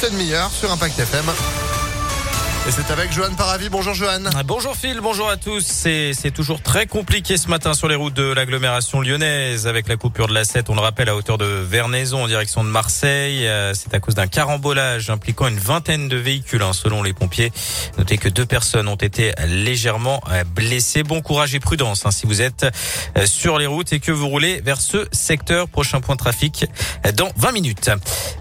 toute cette demi-heure sur Impact FM. Et c'est avec Johan Paravi. Bonjour Johan. Bonjour Phil, bonjour à tous. C'est toujours très compliqué ce matin sur les routes de l'agglomération lyonnaise avec la coupure de la 7, on le rappelle, à hauteur de Vernaison en direction de Marseille. Euh, c'est à cause d'un carambolage impliquant une vingtaine de véhicules hein, selon les pompiers. Notez que deux personnes ont été légèrement euh, blessées. Bon courage et prudence hein, si vous êtes euh, sur les routes et que vous roulez vers ce secteur. Prochain point de trafic dans 20 minutes.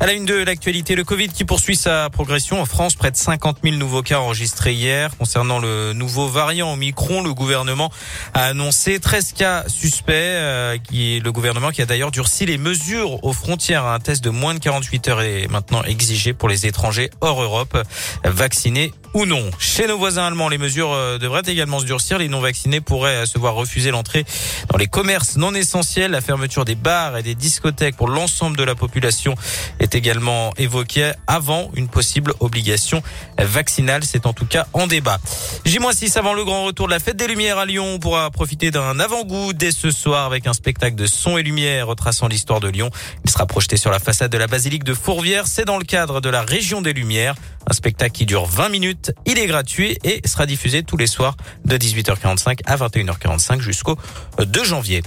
À la une de l'actualité, le Covid qui poursuit sa progression en France, près de 50 000 nouveaux enregistrés hier. Concernant le nouveau variant Omicron, le gouvernement a annoncé 13 cas suspects. Euh, le gouvernement qui a d'ailleurs durci les mesures aux frontières. Un test de moins de 48 heures est maintenant exigé pour les étrangers hors Europe vaccinés ou non. Chez nos voisins allemands, les mesures euh, devraient également se durcir. Les non-vaccinés pourraient euh, se voir refuser l'entrée dans les commerces non essentiels. La fermeture des bars et des discothèques pour l'ensemble de la population est également évoquée avant une possible obligation vaccinale. C'est en tout cas en débat. J-6 avant le grand retour de la fête des Lumières à Lyon. On pourra profiter d'un avant-goût dès ce soir avec un spectacle de son et lumière retraçant l'histoire de Lyon. Il sera projeté sur la façade de la basilique de Fourvière. C'est dans le cadre de la région des Lumières. Un spectacle qui dure 20 minutes. Il est gratuit et sera diffusé tous les soirs de 18h45 à 21h45 jusqu'au 2 janvier.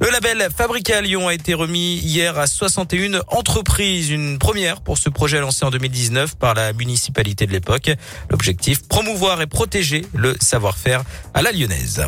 Le label Fabriqué à Lyon a été remis hier à 61 entreprises. Une première pour ce projet lancé en 2019 par la municipalité de l'époque. L'objectif, promouvoir et protéger le savoir-faire à la lyonnaise.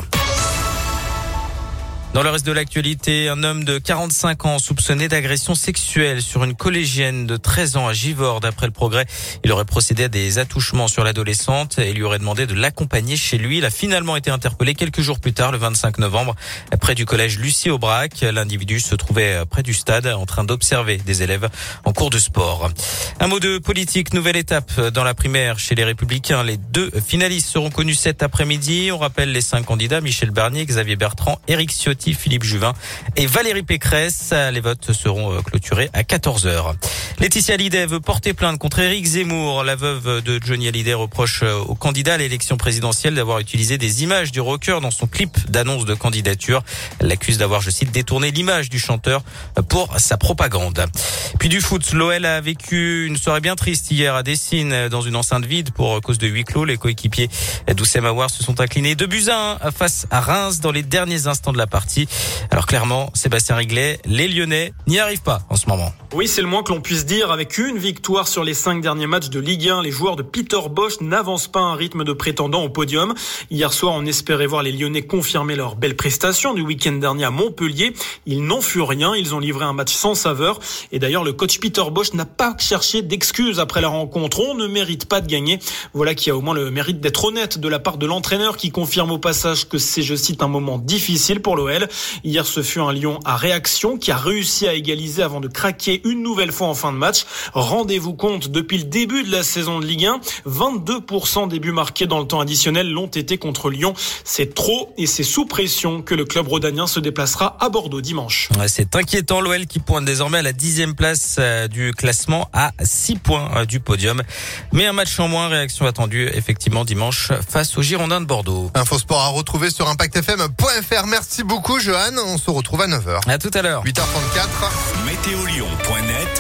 Dans le reste de l'actualité, un homme de 45 ans soupçonné d'agression sexuelle sur une collégienne de 13 ans à Givors. D'après le progrès, il aurait procédé à des attouchements sur l'adolescente et lui aurait demandé de l'accompagner chez lui. Il a finalement été interpellé quelques jours plus tard, le 25 novembre, près du collège Lucie Aubrac. L'individu se trouvait près du stade en train d'observer des élèves en cours de sport. Un mot de politique, nouvelle étape dans la primaire chez les Républicains. Les deux finalistes seront connus cet après-midi. On rappelle les cinq candidats, Michel Bernier, Xavier Bertrand, Éric Ciotti, Philippe Juvin et Valérie Pécresse. Les votes seront euh, clôturés à 14h. Laetitia Hallyday veut porter plainte contre Éric Zemmour. La veuve de Johnny Hallyday reproche euh, au candidat à l'élection présidentielle d'avoir utilisé des images du rocker dans son clip d'annonce de candidature. Elle l'accuse d'avoir, je cite, détourné l'image du chanteur pour sa propagande. Puis du foot, l'OL a vécu une soirée bien triste hier à Dessine dans une enceinte vide pour cause de huis clos. Les coéquipiers d'Oussem Aouar se sont inclinés de buts face à Reims dans les derniers instants de la partie. Alors clairement, Sébastien Riglet, les Lyonnais n'y arrivent pas en ce moment. Oui, c'est le moins que l'on puisse dire. Avec une victoire sur les cinq derniers matchs de Ligue 1, les joueurs de Peter Bosch n'avancent pas un rythme de prétendant au podium. Hier soir, on espérait voir les Lyonnais confirmer leur belle prestation du week-end dernier à Montpellier. Ils n'ont fut rien. Ils ont livré un match sans saveur. Et d'ailleurs, le coach Peter Bosch n'a pas cherché d'excuses après la rencontre. On ne mérite pas de gagner. Voilà qui a au moins le mérite d'être honnête de la part de l'entraîneur qui confirme au passage que c'est, je cite, un moment difficile pour l'OL. Hier, ce fut un Lyon à réaction qui a réussi à égaliser avant de craquer une nouvelle fois en fin de match. Rendez-vous compte, depuis le début de la saison de Ligue 1, 22% des buts marqués dans le temps additionnel l'ont été contre Lyon. C'est trop et c'est sous pression que le club rodanien se déplacera à Bordeaux dimanche. c'est inquiétant l'OL qui pointe désormais à la dixième place euh, du classement à 6 points euh, du podium. Mais un match en moins, réaction attendue effectivement dimanche face aux Girondins de Bordeaux. Info sport à retrouver sur impactfm.fr. Merci beaucoup Johan. On se retrouve à 9h. À tout à l'heure. 8h34. Météolion.net